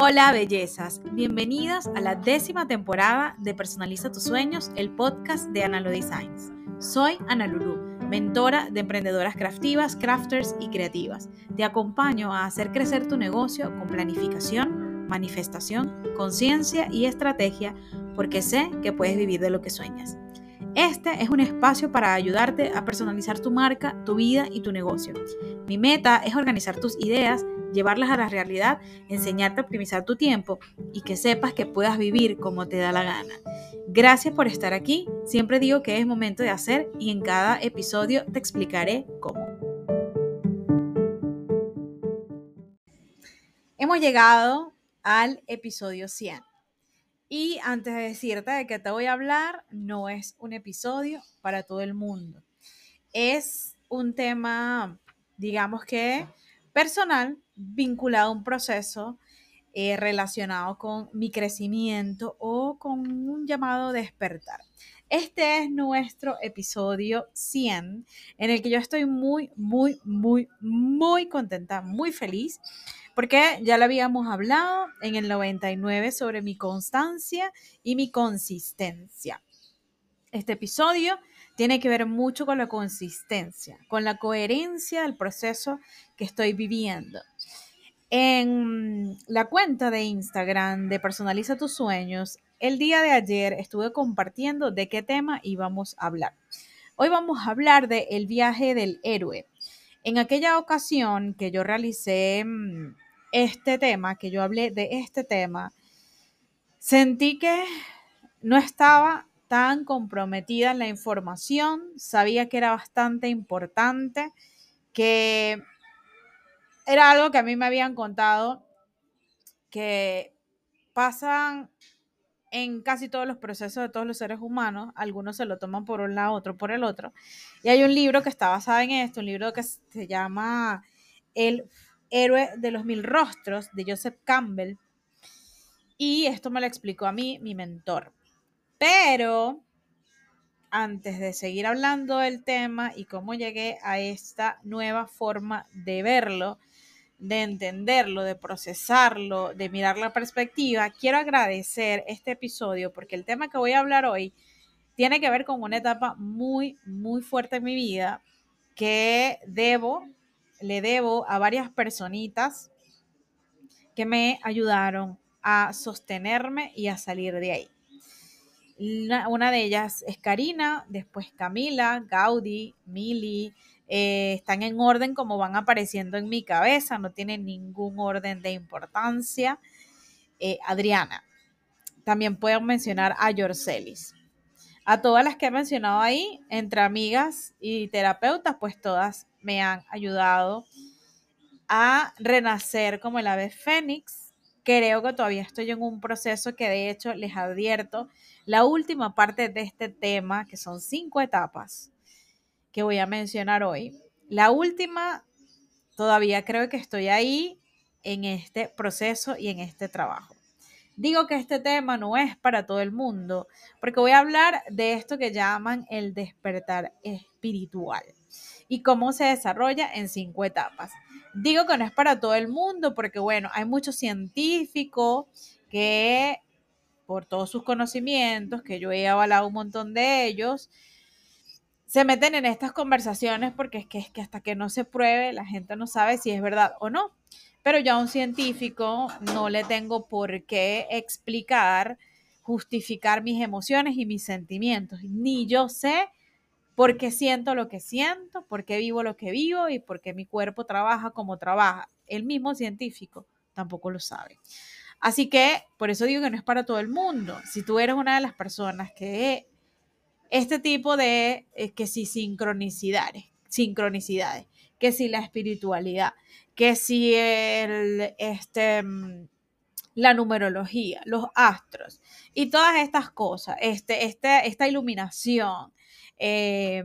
Hola bellezas, bienvenidas a la décima temporada de Personaliza tus sueños, el podcast de Analo Designs. Soy Ana Lulu, mentora de emprendedoras craftivas, crafters y creativas. Te acompaño a hacer crecer tu negocio con planificación, manifestación, conciencia y estrategia porque sé que puedes vivir de lo que sueñas. Este es un espacio para ayudarte a personalizar tu marca, tu vida y tu negocio. Mi meta es organizar tus ideas llevarlas a la realidad, enseñarte a optimizar tu tiempo y que sepas que puedas vivir como te da la gana. Gracias por estar aquí. Siempre digo que es momento de hacer y en cada episodio te explicaré cómo. Hemos llegado al episodio 100. Y antes de decirte de qué te voy a hablar, no es un episodio para todo el mundo. Es un tema, digamos que personal, vinculado a un proceso eh, relacionado con mi crecimiento o con un llamado despertar. Este es nuestro episodio 100, en el que yo estoy muy, muy, muy, muy contenta, muy feliz, porque ya lo habíamos hablado en el 99 sobre mi constancia y mi consistencia. Este episodio tiene que ver mucho con la consistencia, con la coherencia del proceso que estoy viviendo. En la cuenta de Instagram de Personaliza tus sueños, el día de ayer estuve compartiendo de qué tema íbamos a hablar. Hoy vamos a hablar de el viaje del héroe. En aquella ocasión que yo realicé mm, este tema, que yo hablé de este tema, sentí que no estaba tan comprometida en la información, sabía que era bastante importante, que era algo que a mí me habían contado, que pasan en casi todos los procesos de todos los seres humanos, algunos se lo toman por un lado, otro por el otro. Y hay un libro que está basado en esto, un libro que se llama El héroe de los mil rostros, de Joseph Campbell. Y esto me lo explicó a mí mi mentor. Pero antes de seguir hablando del tema y cómo llegué a esta nueva forma de verlo, de entenderlo, de procesarlo, de mirar la perspectiva, quiero agradecer este episodio porque el tema que voy a hablar hoy tiene que ver con una etapa muy, muy fuerte en mi vida que debo, le debo a varias personitas que me ayudaron a sostenerme y a salir de ahí. Una, de ellas es Karina, después Camila, Gaudi, Mili, eh, están en orden como van apareciendo en mi cabeza, no tienen ningún orden de importancia. Eh, Adriana, también puedo mencionar a Yorcelis. A todas las que he mencionado ahí, entre amigas y terapeutas, pues todas me han ayudado a renacer como el ave fénix creo que todavía estoy en un proceso que de hecho les advierto, la última parte de este tema, que son cinco etapas que voy a mencionar hoy, la última, todavía creo que estoy ahí en este proceso y en este trabajo. Digo que este tema no es para todo el mundo, porque voy a hablar de esto que llaman el despertar espiritual y cómo se desarrolla en cinco etapas. Digo que no es para todo el mundo porque, bueno, hay muchos científicos que, por todos sus conocimientos, que yo he avalado un montón de ellos, se meten en estas conversaciones porque es que, es que hasta que no se pruebe, la gente no sabe si es verdad o no. Pero yo a un científico no le tengo por qué explicar, justificar mis emociones y mis sentimientos. Ni yo sé porque siento lo que siento, porque vivo lo que vivo y porque mi cuerpo trabaja como trabaja. El mismo científico tampoco lo sabe. Así que por eso digo que no es para todo el mundo. Si tú eres una de las personas que este tipo de, eh, que si sincronicidades, sincronicidades, que si la espiritualidad, que si el, este, mm, la numerología, los astros y todas estas cosas, este, este, esta iluminación, eh,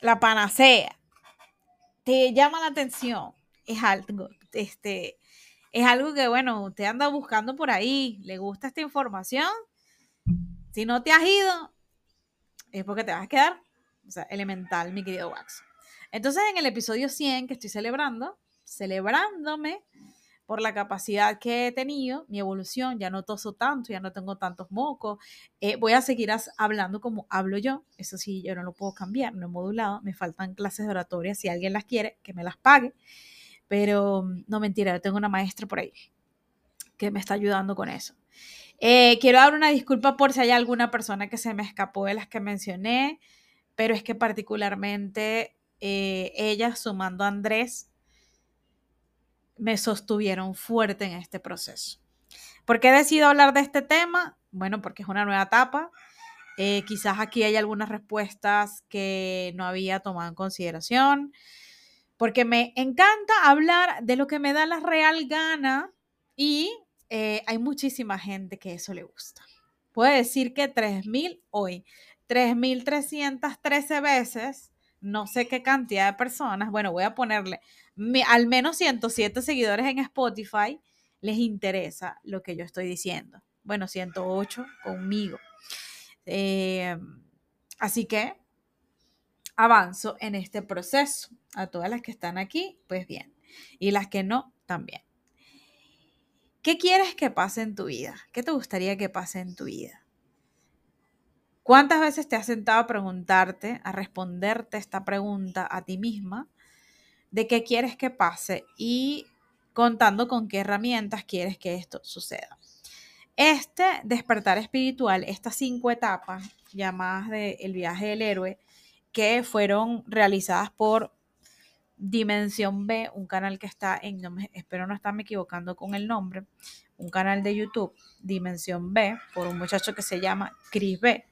la panacea, te llama la atención, es algo, este, es algo que, bueno, usted anda buscando por ahí, le gusta esta información, si no te has ido, es porque te vas a quedar, o sea, elemental, mi querido Wax. Entonces, en el episodio 100 que estoy celebrando, celebrándome, por la capacidad que he tenido, mi evolución, ya no toso tanto, ya no tengo tantos mocos, eh, voy a seguir hablando como hablo yo, eso sí, yo no lo puedo cambiar, no he modulado, me faltan clases de oratoria, si alguien las quiere, que me las pague, pero mm, no mentira, tengo una maestra por ahí que me está ayudando con eso. Eh, quiero dar una disculpa por si hay alguna persona que se me escapó de las que mencioné, pero es que particularmente eh, ella, sumando a Andrés, me sostuvieron fuerte en este proceso. ¿Por qué he decidido hablar de este tema? Bueno, porque es una nueva etapa. Eh, quizás aquí hay algunas respuestas que no había tomado en consideración, porque me encanta hablar de lo que me da la real gana y eh, hay muchísima gente que eso le gusta. Puedo decir que 3.000 hoy, 3.313 veces, no sé qué cantidad de personas, bueno, voy a ponerle al menos 107 seguidores en Spotify, les interesa lo que yo estoy diciendo. Bueno, 108 conmigo. Eh, así que avanzo en este proceso. A todas las que están aquí, pues bien. Y las que no, también. ¿Qué quieres que pase en tu vida? ¿Qué te gustaría que pase en tu vida? ¿Cuántas veces te has sentado a preguntarte, a responderte esta pregunta a ti misma de qué quieres que pase y contando con qué herramientas quieres que esto suceda? Este despertar espiritual, estas cinco etapas llamadas de el viaje del héroe, que fueron realizadas por Dimensión B, un canal que está en, espero no estarme equivocando con el nombre, un canal de YouTube, Dimensión B, por un muchacho que se llama Chris B.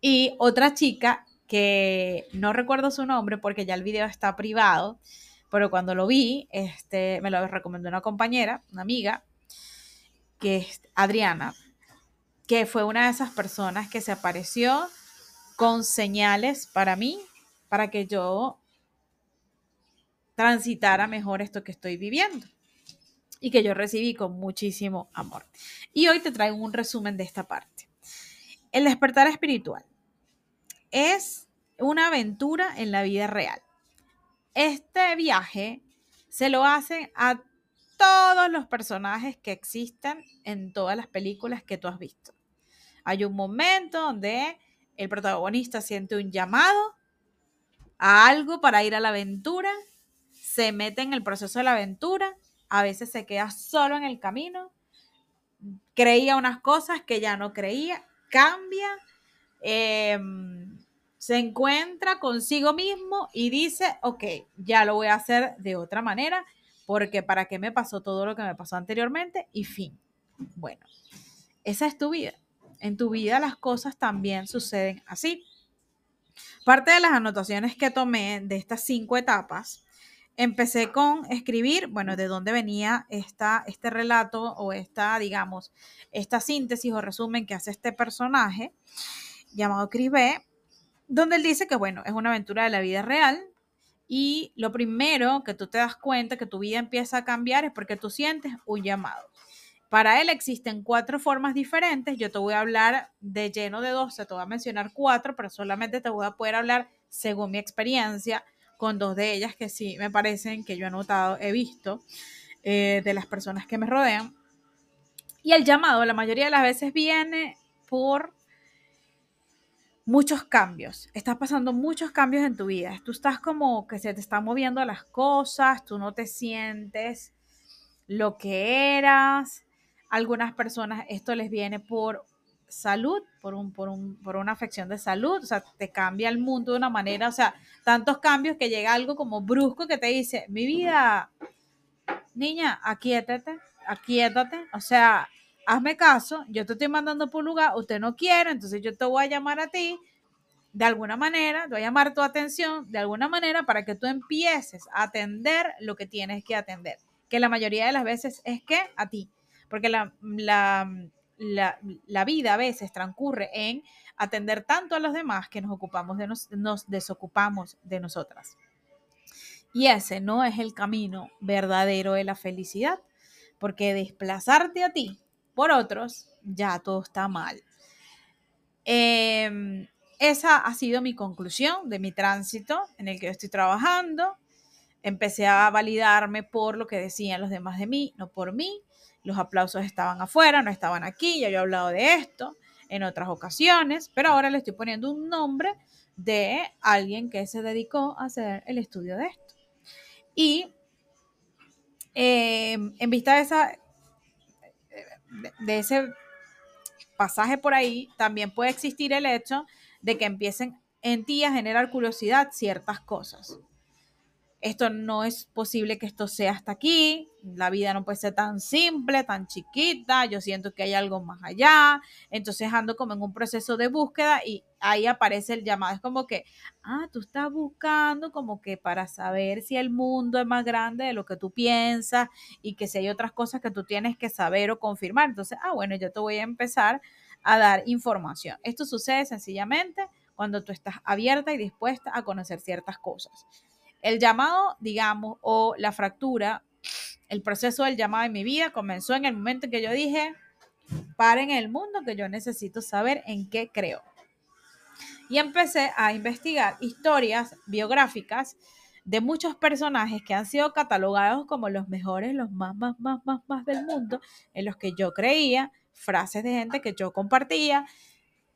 Y otra chica que no recuerdo su nombre porque ya el video está privado, pero cuando lo vi, este, me lo recomendó una compañera, una amiga, que es Adriana, que fue una de esas personas que se apareció con señales para mí, para que yo transitara mejor esto que estoy viviendo y que yo recibí con muchísimo amor. Y hoy te traigo un resumen de esta parte. El despertar espiritual es una aventura en la vida real. Este viaje se lo hacen a todos los personajes que existen en todas las películas que tú has visto. Hay un momento donde el protagonista siente un llamado a algo para ir a la aventura se mete en el proceso de la aventura, a veces se queda solo en el camino, creía unas cosas que ya no creía, cambia, em, se encuentra consigo mismo y dice, ok, ya lo voy a hacer de otra manera, porque para qué me pasó todo lo que me pasó anteriormente y fin. Bueno, esa es tu vida. En tu vida las cosas también suceden así. Parte de las anotaciones que tomé de estas cinco etapas empecé con escribir, bueno, de dónde venía esta, este relato o esta, digamos, esta síntesis o resumen que hace este personaje llamado Cribé, donde él dice que, bueno, es una aventura de la vida real y lo primero que tú te das cuenta que tu vida empieza a cambiar es porque tú sientes un llamado. Para él existen cuatro formas diferentes. Yo te voy a hablar de lleno de 12, te voy a mencionar cuatro, pero solamente te voy a poder hablar según mi experiencia con dos de ellas que sí me parecen que yo he notado, he visto eh, de las personas que me rodean. Y el llamado la mayoría de las veces viene por muchos cambios. Estás pasando muchos cambios en tu vida. Tú estás como que se te están moviendo las cosas, tú no te sientes lo que eras. Algunas personas esto les viene por salud, por, un, por, un, por una afección de salud, o sea, te cambia el mundo de una manera, o sea, tantos cambios que llega algo como brusco que te dice, mi vida, niña, aquíétate, aquíétate, o sea, hazme caso, yo te estoy mandando por un lugar, usted no quiere, entonces yo te voy a llamar a ti, de alguna manera, te voy a llamar tu atención, de alguna manera, para que tú empieces a atender lo que tienes que atender, que la mayoría de las veces es que a ti, porque la, la la, vida a veces transcurre en atender tanto a los demás que nos ocupamos de nos, desocupamos de nosotras. Y ese no es el camino verdadero de la felicidad, porque desplazarte a ti por otros, ya todo está mal. Em, esa ha sido mi conclusión de mi tránsito en el que estoy trabajando. empecé a validarme por lo que decían los demás de mí, no por mí. Los aplausos estaban afuera, no estaban aquí, ya yo he hablado de esto en otras ocasiones, pero ahora le estoy poniendo un nombre de alguien que se dedicó a hacer el estudio de esto. Y em, en vista de, de ese pasaje por ahí, también puede existir el hecho de que empiecen en ti a generar curiosidad ciertas cosas esto no es posible que esto sea hasta aquí, la vida no puede ser tan simple, tan chiquita, yo siento que hay algo más allá, entonces ando como en un proceso de búsqueda y ahí aparece el llamado, es como que, ah, tú estás buscando como que para saber si el mundo es más grande de lo que tú piensas y que si hay otras cosas que tú tienes que saber o confirmar, entonces, ah, bueno, yo te voy a empezar a dar información. Esto sucede sencillamente cuando tú estás abierta y dispuesta a conocer ciertas cosas. El llamado, digamos, o la fractura, el proceso del llamado en mi vida comenzó en el momento en que yo dije, paren el mundo que yo necesito saber en qué creo. Y empecé a investigar historias biográficas de muchos personajes que han sido catalogados como los mejores, los más, más, más, más, más del mundo, en los que yo creía, frases de gente que yo compartía,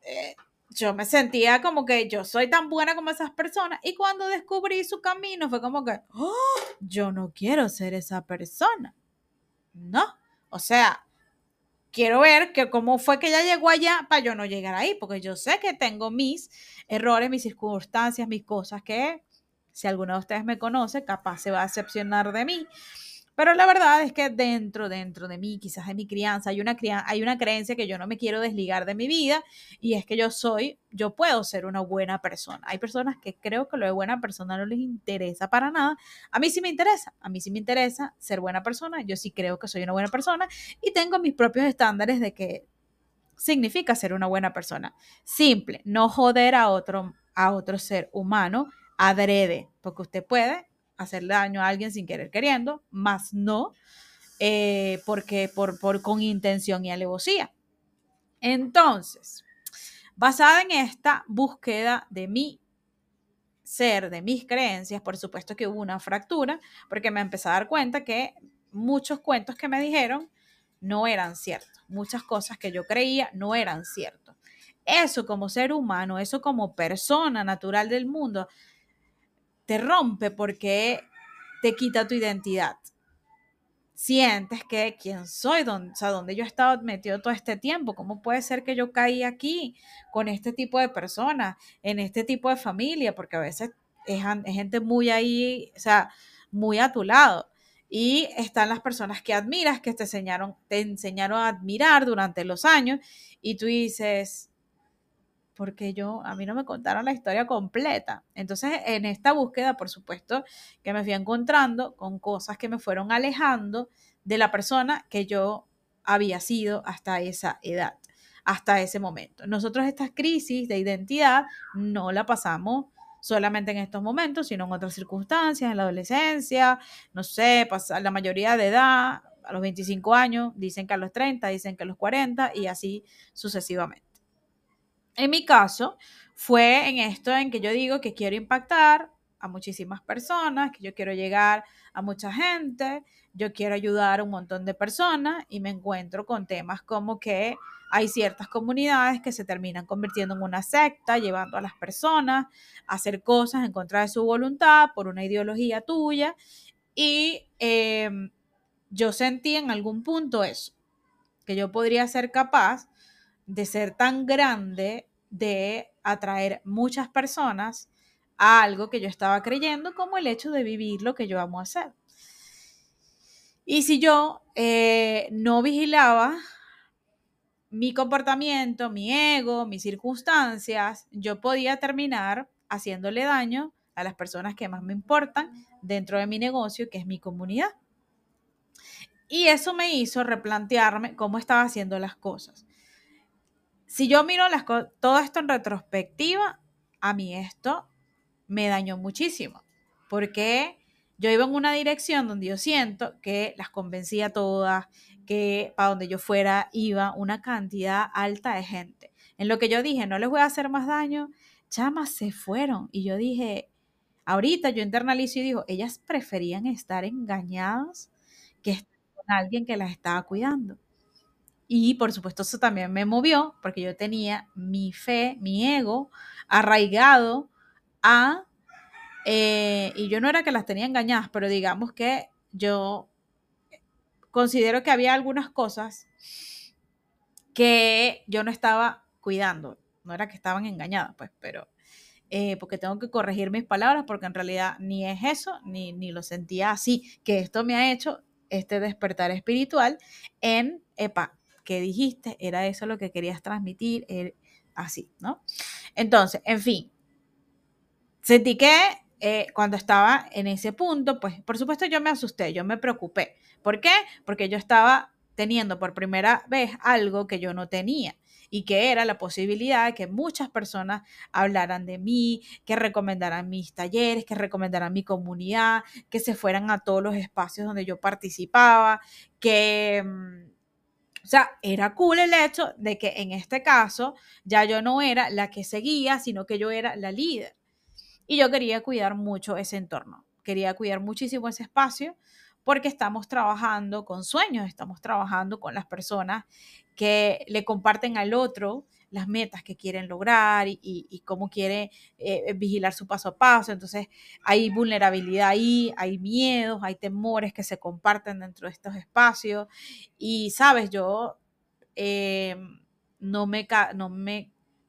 eh, yo me sentía como que yo soy tan buena como esas personas y cuando descubrí su camino fue como que, oh, yo no quiero ser esa persona. No, o sea, quiero ver que cómo fue que ella llegó allá para yo no llegar ahí, porque yo sé que tengo mis errores, mis circunstancias, mis cosas que si alguno de ustedes me conoce, capaz se va a decepcionar de mí. Pero la verdad es que dentro, dentro de mí, quizás de mi crianza, hay una, hay una creencia que yo no me quiero desligar de mi vida y es que yo soy, yo puedo ser una buena persona. Hay personas que creo que lo de buena persona no les interesa para nada. A mí sí me interesa, a mí sí me interesa ser buena persona. Yo sí creo que soy una buena persona y tengo mis propios estándares de que significa ser una buena persona. Simple, no joder a otro, a otro ser humano adrede, porque usted puede hacerle daño a alguien sin querer queriendo, más no eh, porque por, por, con intención y alevosía. Entonces, basada en esta búsqueda de mi ser, de mis creencias, por supuesto que hubo una fractura, porque me empecé a dar cuenta que muchos cuentos que me dijeron no eran ciertos, muchas cosas que yo creía no eran ciertos. Eso como ser humano, eso como persona natural del mundo, te rompe porque te quita tu identidad. Sientes que quién soy, o sea, dónde yo he estado metido todo este tiempo, cómo puede ser que yo caí aquí con este tipo de personas, en este tipo de familia, porque a veces es, gente muy ahí, o sea, muy a tu lado. Y están las personas que admiras, que te enseñaron, te enseñaron a admirar durante los años, y tú dices, porque yo, a mí no me contaron la historia completa. Entonces, en esta búsqueda, por supuesto, que me fui encontrando con cosas que me fueron alejando de la persona que yo había sido hasta esa edad, hasta ese momento. Nosotros estas crisis de identidad no la pasamos solamente en estos momentos, sino en otras circunstancias, en la adolescencia, no sé, la mayoría de edad, a los 25 años, dicen que a los 30, dicen que a los 40 y así sucesivamente. En mi caso, fue en esto en que yo digo que quiero impactar a muchísimas personas, que yo quiero llegar a mucha gente, yo quiero ayudar a un montón de personas y me encuentro con temas como que hay ciertas comunidades que se terminan convirtiendo en una secta, llevando a las personas a hacer cosas en contra de su voluntad por una ideología tuya. Y em, yo sentí en algún punto eso, que yo podría ser capaz de ser tan grande, de atraer muchas personas a algo que yo estaba creyendo, como el hecho de vivir lo que yo amo hacer. Y si yo eh, no vigilaba mi comportamiento, mi ego, mis circunstancias, yo podía terminar haciéndole daño a las personas que más me importan dentro de mi negocio, que es mi comunidad. Y eso me hizo replantearme cómo estaba haciendo las cosas si yo miro las todo esto en retrospectiva, a mí esto me dañó muchísimo, porque yo iba en una dirección donde yo siento que las convencía todas, que para donde yo fuera iba una cantidad alta de gente. En lo que yo dije, no les voy a hacer más daño, chamas se fueron. Y yo dije, ahorita yo internalizo y digo, ellas preferían estar engañadas que estar con alguien que las estaba cuidando. Y por supuesto eso también me movió porque yo tenía mi fe, mi ego arraigado a... Eh, y yo no era que las tenía engañadas, pero digamos que yo considero que había algunas cosas que yo no estaba cuidando. No era que estaban engañadas, pues, pero eh, porque tengo que corregir mis palabras, porque en realidad ni es eso, ni, ni lo sentía así, que esto me ha hecho este despertar espiritual en, epa, dijiste, era eso lo que querías transmitir, er, así, ¿no? Entonces, en fin, sentí que eh, cuando estaba en ese punto, pues por supuesto yo me asusté, yo me preocupé. ¿Por qué? Porque yo estaba teniendo por primera vez algo que yo no tenía y que era la posibilidad de que muchas personas hablaran de mí, que recomendaran mis talleres, que recomendaran mi comunidad, que se fueran a todos los espacios donde yo participaba, que mm, o sea, era cool el hecho de que en este caso ya yo no era la que seguía, sino que yo era la líder. Y yo quería cuidar mucho ese entorno, quería cuidar muchísimo ese espacio porque estamos trabajando con sueños, estamos trabajando con las personas que le comparten al otro las metas que quieren lograr y, cómo quiere eh, vigilar su paso a paso. Entonces hay vulnerabilidad ahí, hay miedos, hay temores que se comparten dentro de estos espacios. Y sabes, yo eh, no me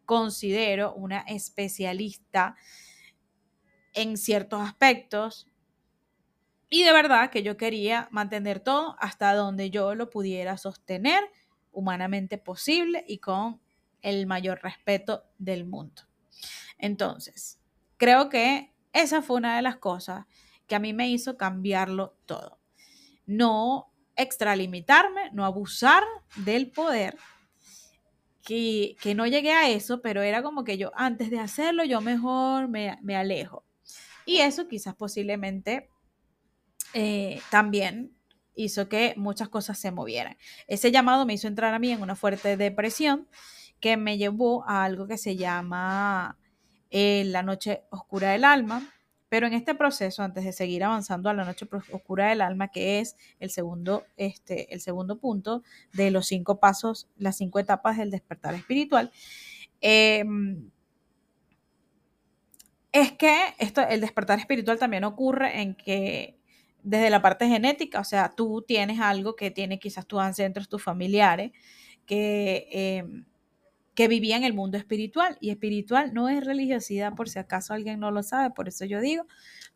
considero una especialista en ciertos aspectos. Y de verdad que yo quería mantener todo hasta donde yo lo pudiera sostener humanamente posible y con el mayor respeto del mundo. Entonces, creo que esa fue una de las cosas que a mí me hizo cambiarlo todo. No extralimitarme, no abusar del poder, que, que, no llegué a eso, pero era como que yo antes de hacerlo, yo mejor me, me alejo. Y eso quizás posiblemente eh, también hizo que muchas cosas se movieran. Ese llamado me hizo entrar a mí en una fuerte depresión que me llevó a algo que se llama eh, la noche oscura del alma. Pero en este proceso, antes de seguir avanzando a la noche oscura del alma, que es el segundo, este, el segundo punto de los cinco pasos, las cinco etapas del despertar espiritual, em, es que esto, el despertar espiritual también ocurre en que desde la parte genética, o sea, tú tienes algo que tiene quizás tus ancestros, tus familiares, que em, que vivía en el mundo espiritual. Y espiritual no es religiosidad, por si acaso alguien no lo sabe, por eso yo digo,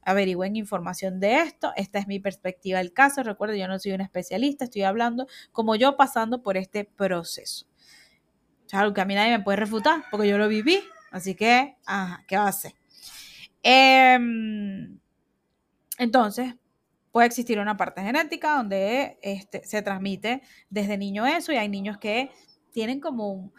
averigüen información de esto. Esta es mi perspectiva del caso. Recuerdo, yo no soy un especialista, estoy hablando como yo pasando por este proceso. O algo que a mí nadie me puede refutar, porque yo lo viví. Así que, ajá, ¿qué va a hacer? Em, entonces, puede existir una parte genética donde este, se transmite desde niño eso y hay niños que tienen como un,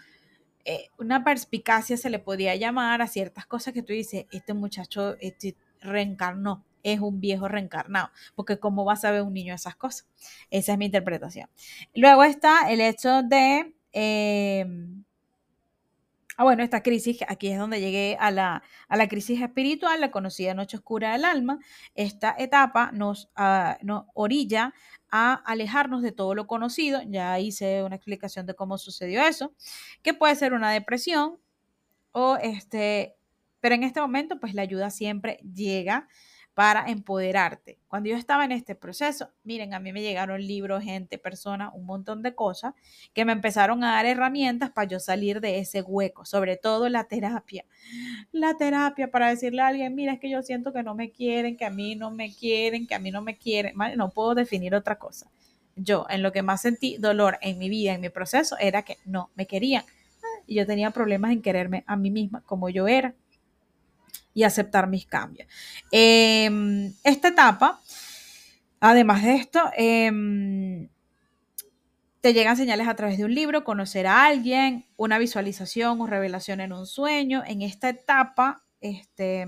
eh, una perspicacia se le podría llamar a ciertas cosas que tú dices, este muchacho este, reencarnó, es un viejo reencarnado, porque ¿cómo va a saber un niño esas cosas? Esa es mi interpretación. Luego está el hecho de... Em, ah, bueno, esta crisis, aquí es donde llegué a la, a la crisis espiritual, la conocida noche oscura del alma. Esta etapa nos, uh, nos orilla a alejarnos de todo lo conocido. Ya hice una explicación de cómo sucedió eso, que puede ser una depresión o este, pero en este momento pues la ayuda siempre llega para empoderarte. Cuando yo estaba en este proceso, miren, a mí me llegaron libros, gente, personas, un montón de cosas que me empezaron a dar herramientas para yo salir de ese hueco, sobre todo la terapia. La terapia para decirle a alguien, mira, es que yo siento que no me quieren, que a mí no me quieren, que a mí no me quieren, no puedo definir otra cosa. Yo, en lo que más sentí dolor en mi vida, en mi proceso, era que no me querían. Y yo tenía problemas en quererme a mí misma como yo era y aceptar mis cambios. Em, esta etapa, además de esto, em, te llegan señales a través de un libro, conocer a alguien, una visualización o revelación en un sueño. En esta etapa, este,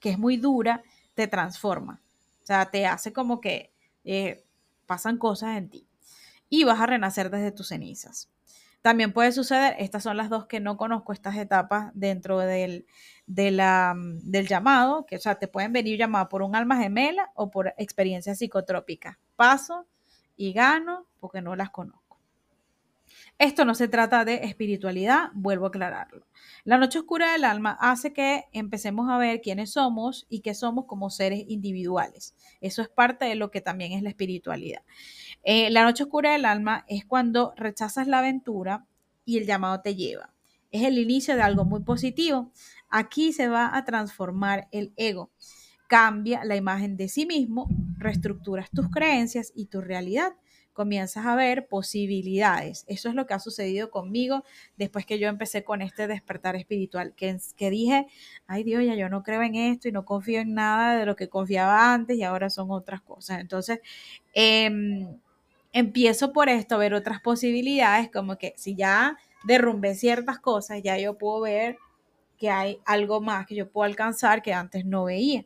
que es muy dura, te transforma. O sea, te hace como que eh, pasan cosas en ti y vas a renacer desde tus cenizas. También puede suceder, estas son las dos que no conozco, estas etapas dentro del, mm, del llamado, que o sea, te pueden venir llamado por un alma gemela o por experiencias psicotrópicas. Paso y gano porque no las conozco. Esto no se trata de espiritualidad, vuelvo a aclararlo. La noche oscura del alma hace que empecemos a ver quiénes somos y qué somos como seres individuales. Eso es parte de lo que también es la espiritualidad. Eh, la noche oscura del alma es cuando rechazas la aventura y el llamado te lleva. Es el inicio de algo muy positivo. Aquí se va a transformar el ego. Cambia la imagen de sí mismo, reestructuras tus creencias y tu realidad comienzas a ver posibilidades. Eso es lo que ha sucedido conmigo después que yo empecé con este despertar espiritual, que, que dije, ay Dios, ya yo no creo en esto y no confío en nada de lo que confiaba antes y ahora son otras cosas. Entonces, em, empiezo por esto ver otras posibilidades, como que si ya derrumbé ciertas cosas, ya yo puedo ver que hay algo más que yo puedo alcanzar que antes no veía.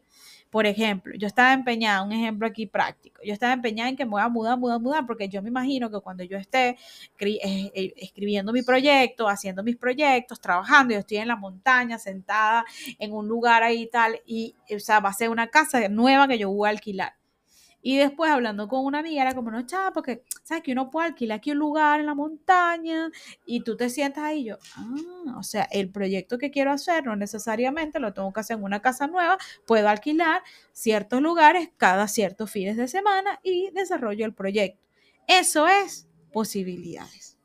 Por ejemplo, yo estaba empeñada, un ejemplo aquí práctico, yo estaba empeñada en que me voy a mudar, mudar, mudar, porque yo me imagino que cuando yo esté eh, eh, escribiendo mi proyecto, haciendo mis proyectos, trabajando, yo estoy en la montaña, sentada en un lugar ahí y tal, y o sea, va a ser una casa nueva que yo voy a alquilar. Y después hablando con una amiga, era como, no, chava, porque, ¿sabes? Que uno puede alquilar aquí un lugar en la montaña y tú te sientas ahí. Y yo, ah, o sea, el proyecto que quiero hacer no necesariamente lo tengo que hacer en una casa nueva, puedo alquilar ciertos lugares cada ciertos fines de semana y desarrollo el proyecto. Eso es posibilidades.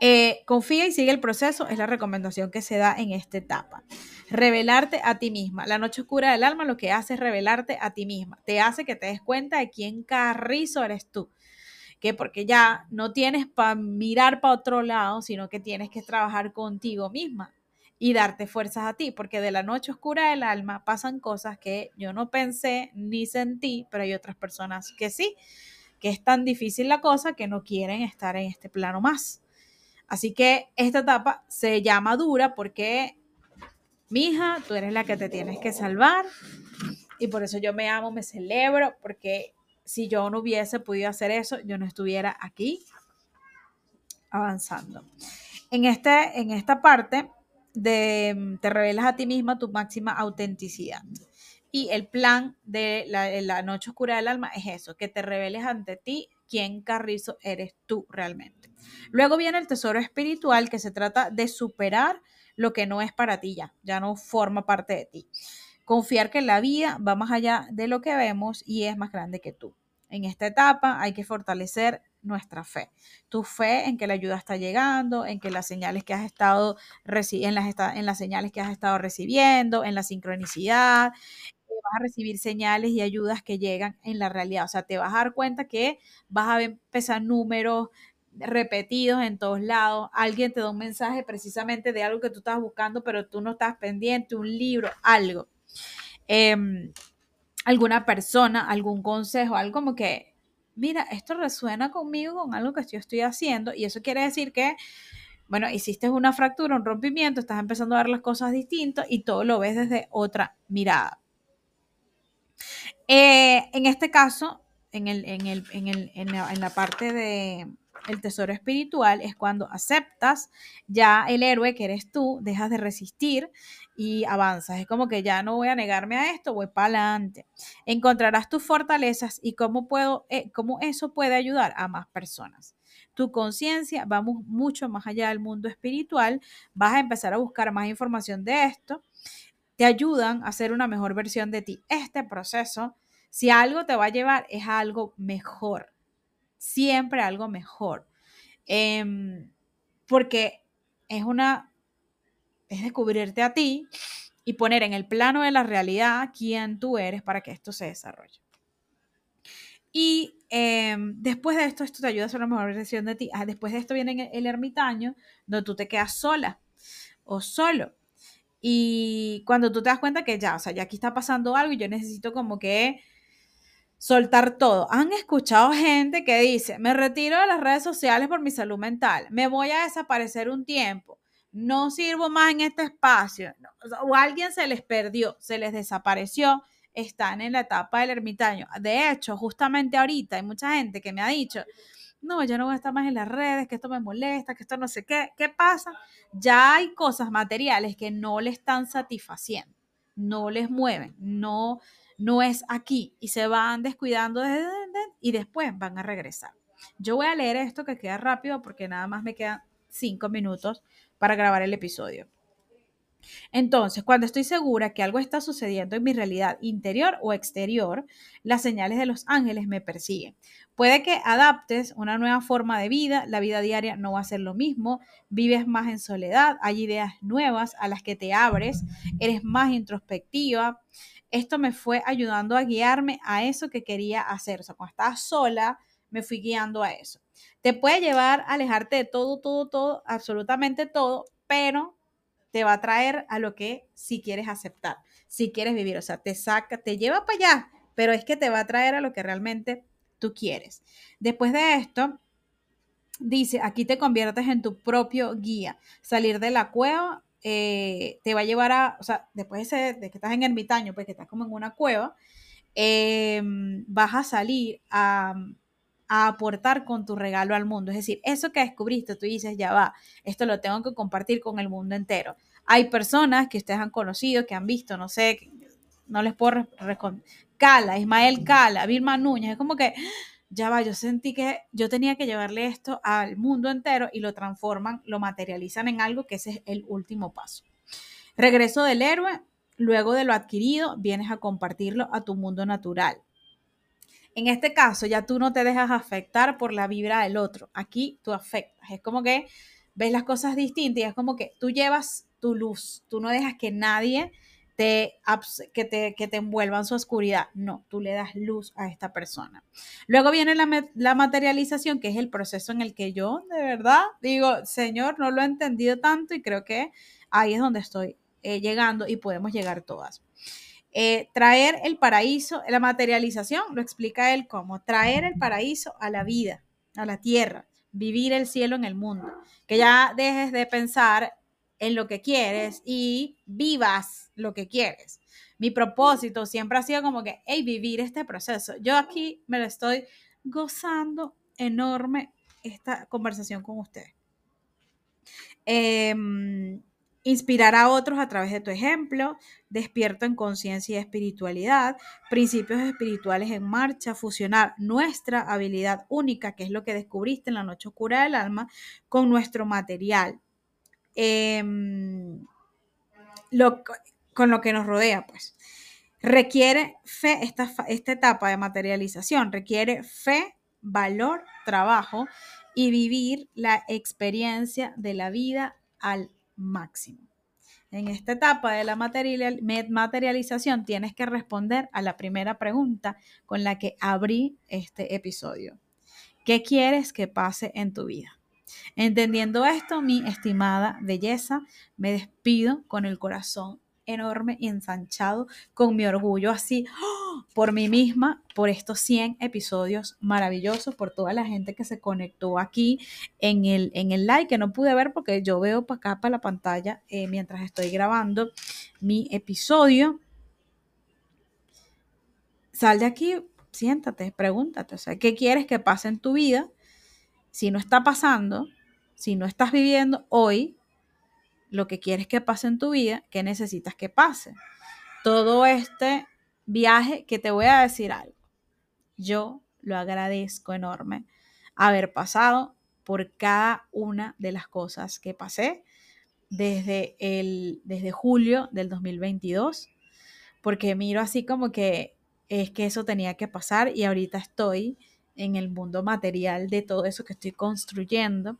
Eh, confía y sigue el proceso, es la recomendación que se da en esta etapa. Revelarte a ti misma. La noche oscura del alma lo que hace es revelarte a ti misma. Te hace que te des cuenta de quién carrizo eres tú. Que porque ya no tienes para mirar para otro lado, sino que tienes que trabajar contigo misma y darte fuerzas a ti, porque de la noche oscura del alma pasan cosas que yo no pensé ni sentí, pero hay otras personas que sí, que es tan difícil la cosa que no quieren estar en este plano más. Así que esta etapa se llama dura porque, mija, tú eres la que te tienes que salvar y por eso yo me amo, me celebro, porque si yo no hubiese podido hacer eso, yo no estuviera aquí avanzando. En, este, en esta parte de te revelas a ti misma tu máxima autenticidad. Y el plan de la, la, noche oscura del alma es eso, que te reveles ante ti quién carrizo eres tú realmente. Luego viene el tesoro espiritual que se trata de superar lo que no es para ti ya, ya no forma parte de ti. Confiar que la vida va más allá de lo que vemos y es más grande que tú. En esta etapa hay que fortalecer nuestra fe. Tu fe en que la ayuda está llegando, en que las señales que has estado las, en las señales que has estado recibiendo, en la sincronicidad, vas a recibir señales y ayudas que llegan en la realidad. O sea, te vas a dar cuenta que vas a empezar números repetidos en todos lados. Alguien te da un mensaje precisamente de algo que tú estás buscando, pero tú no estás pendiente, un libro, algo. Em, alguna persona, algún consejo, algo como que, mira, esto resuena conmigo con algo que yo estoy haciendo y eso quiere decir que bueno, hiciste una fractura, un rompimiento, estás empezando a ver las cosas distintas y todo lo ves desde otra mirada. Eh, en este caso, en, el, en, el, en, el, en, la, parte de el tesoro espiritual es cuando aceptas ya el héroe que eres tú, dejas de resistir y avanzas. Es como que ya no voy a negarme a esto, voy para adelante. Encontrarás tus fortalezas y cómo, puedo, eh, cómo eso puede ayudar a más personas. Tu conciencia va mucho más allá del mundo espiritual. Vas a empezar a buscar más información de esto te ayudan a ser una mejor versión de ti. Este proceso, si algo te va a llevar, es algo mejor. Siempre algo mejor. Em, porque es una, es descubrirte a ti y poner en el plano de la realidad quién tú eres para que esto se desarrolle. Y em, después de esto, esto te ayuda a ser una mejor versión de ti. Ah, después de esto viene el ermitaño, donde tú te quedas sola o solo. Y cuando tú te das cuenta que ya, o sea, ya aquí está pasando algo y yo necesito como que soltar todo. Han escuchado gente que dice, me retiro de las redes sociales por mi salud mental, me voy a desaparecer un tiempo, no sirvo más en este espacio, o, alguien se les perdió, se les desapareció, están en la etapa del ermitaño. De hecho, justamente ahorita hay mucha gente que me ha dicho, no, ya no voy a estar más en las redes, que esto me molesta, que esto no sé qué, ¿qué pasa? Ya hay cosas materiales que no le están satisfaciendo, no les mueven, no, no es aquí y se van descuidando y después van a regresar. Yo voy a leer esto que queda rápido porque nada más me quedan cinco minutos para grabar el episodio. Entonces, cuando estoy segura que algo está sucediendo en mi realidad interior o exterior, las señales de los ángeles me persiguen. Puede que adaptes una nueva forma de vida, la vida diaria no va a ser lo mismo, vives más en soledad, hay ideas nuevas a las que te abres, eres más introspectiva. Esto me fue ayudando a guiarme a eso que quería hacer. O sea, cuando estaba sola, me fui guiando a eso. Te puede llevar a alejarte de todo, todo, todo, absolutamente todo, pero te va a traer a lo que si quieres aceptar, si quieres vivir, o sea, te saca, te lleva para allá, pero es que te va a traer a lo que realmente tú quieres. Después de esto, dice, aquí te conviertes en tu propio guía. Salir de la cueva eh, te va a llevar a, o sea, después de, de, que estás en ermitaño, pues que estás como en una cueva, em, vas a salir a a aportar con tu regalo al mundo. Es decir, eso que descubriste, tú dices, ya va, esto lo tengo que compartir con el mundo entero. Hay personas que ustedes han conocido, que han visto, no sé, no les puedo responder. Cala, Ismael Cala, Vilma Núñez, es como que, ya va, yo sentí que yo tenía que llevarle esto al mundo entero y lo transforman, lo materializan en algo que ese es el último paso. Regreso del héroe, luego de lo adquirido, vienes a compartirlo a tu mundo natural. En este caso, ya tú no te dejas afectar por la vibra del otro. Aquí tú afectas. Es como que ves las cosas distintas y es como que tú llevas tu luz. Tú no dejas que nadie que, te, que te envuelva en su oscuridad. No, tú le das luz a esta persona. Luego viene la, materialización, que es el proceso en el que yo, de verdad, digo, Señor, no lo he entendido tanto y creo que ahí es donde estoy eh, llegando y podemos llegar todas. Eh, traer el paraíso, la materialización, lo explica él como traer el paraíso a la vida, a la tierra, vivir el cielo en el mundo. Que ya dejes de pensar en lo que quieres y vivas lo que quieres. Mi propósito siempre ha sido como que, hey, vivir este proceso. Yo aquí me lo estoy gozando enorme esta conversación con ustedes. Eh, inspirar a otros a través de tu ejemplo, despierto en conciencia y espiritualidad, principios espirituales en marcha, fusionar nuestra habilidad única, que es lo que descubriste en la noche oscura del alma, con nuestro material, em, con lo que nos rodea, pues. Requiere fe, esta, esta etapa de materialización requiere fe, valor, trabajo y vivir la experiencia de la vida al máximo. En esta etapa de la materialización tienes que responder a la primera pregunta con la que abrí este episodio. ¿Qué quieres que pase en tu vida? Entendiendo esto, mi estimada belleza, me despido con el corazón enorme y ensanchado con mi orgullo así ¡oh! por mí misma, por estos 100 episodios maravillosos, por toda la gente que se conectó aquí en el, en el like, que no pude ver porque yo veo para acá, para la pantalla, eh, mientras estoy grabando mi episodio. Sal de aquí, siéntate, pregúntate, o sea, ¿qué quieres que pase en tu vida? Si no está pasando, si no estás viviendo hoy, lo que quieres que pase en tu vida, qué necesitas que pase. Todo este viaje que te voy a decir algo. Yo lo agradezco enorme haber pasado por cada una de las cosas que pasé desde, el, desde julio del 2022, porque miro así como que es que eso tenía que pasar y ahorita estoy en el mundo material de todo eso que estoy construyendo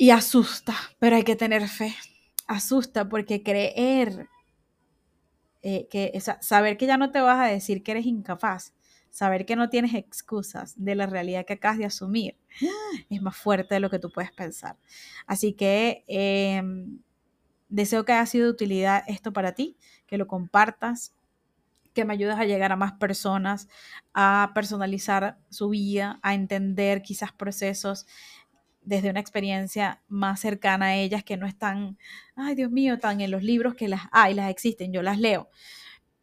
y asusta, pero hay que tener fe. Asusta porque creer, eh, que, saber que ya no te vas a decir que eres incapaz, saber que no tienes excusas de la realidad que acabas de asumir, es más fuerte de lo que tú puedes pensar. Así que em, deseo que haya sido de utilidad esto para ti, que lo compartas, que me ayudes a llegar a más personas, a personalizar su vida, a entender quizás procesos desde una experiencia más cercana a ellas que no están, ay Dios mío, tan en los libros que las hay, las existen, yo las leo,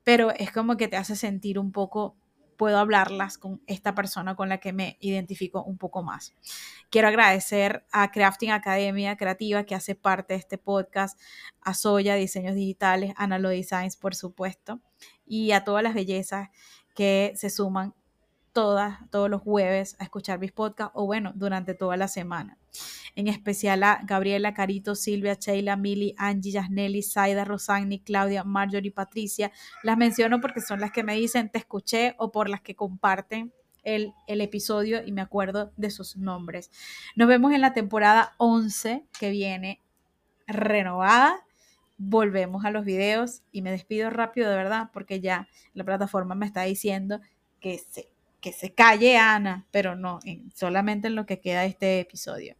pero es como que te hace sentir un poco puedo hablarlas con esta persona con la que me identifico un poco más. Quiero agradecer a Crafting Academia Creativa que hace parte de este podcast, a Soya Diseños Digitales, a Analo Designs, por supuesto, y a todas las bellezas que se suman todas, todos los jueves a escuchar mis podcasts o bueno, durante toda la semana. En especial a Gabriela, Carito, Silvia, Sheila, Mili, Angie, Yasneli, Saida, Rosani, Claudia, Marjorie, Patricia. Las menciono porque son las que me dicen te escuché o por las que comparten el, el, episodio y me acuerdo de sus nombres. Nos vemos en la temporada 11 que viene renovada. Volvemos a los videos y me despido rápido de verdad porque ya la plataforma me está diciendo que se que se calle Ana, pero no, solamente en lo que queda de este episodio.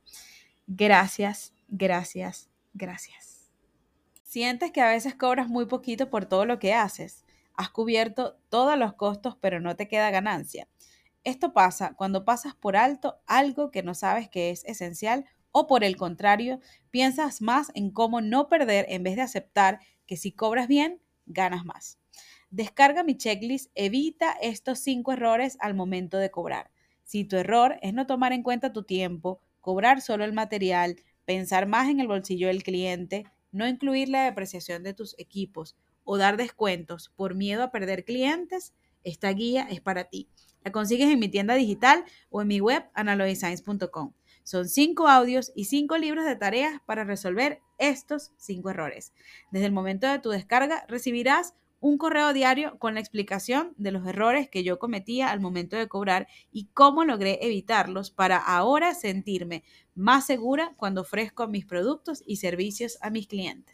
Gracias, gracias, gracias. Sientes que a veces cobras muy poquito por todo lo que haces. Has cubierto todos los costos, pero no te queda ganancia. Esto pasa cuando pasas por alto algo que no sabes que es esencial o por el contrario, piensas más en cómo no perder en vez de aceptar que si cobras bien, ganas más. Descarga mi checklist, evita estos cinco errores al momento de cobrar. Si tu error es no tomar en cuenta tu tiempo, cobrar solo el material, pensar más en el bolsillo del cliente, no incluir la depreciación de tus equipos o dar descuentos por miedo a perder clientes, esta guía es para ti. La consigues en mi tienda digital o en mi web analodesigns.com. Son cinco audios y cinco libros de tareas para resolver estos cinco errores. Desde el momento de tu descarga recibirás un correo diario con la explicación de los errores que yo cometía al momento de cobrar y cómo logré evitarlos para ahora sentirme más segura cuando ofrezco mis productos y servicios a mis clientes.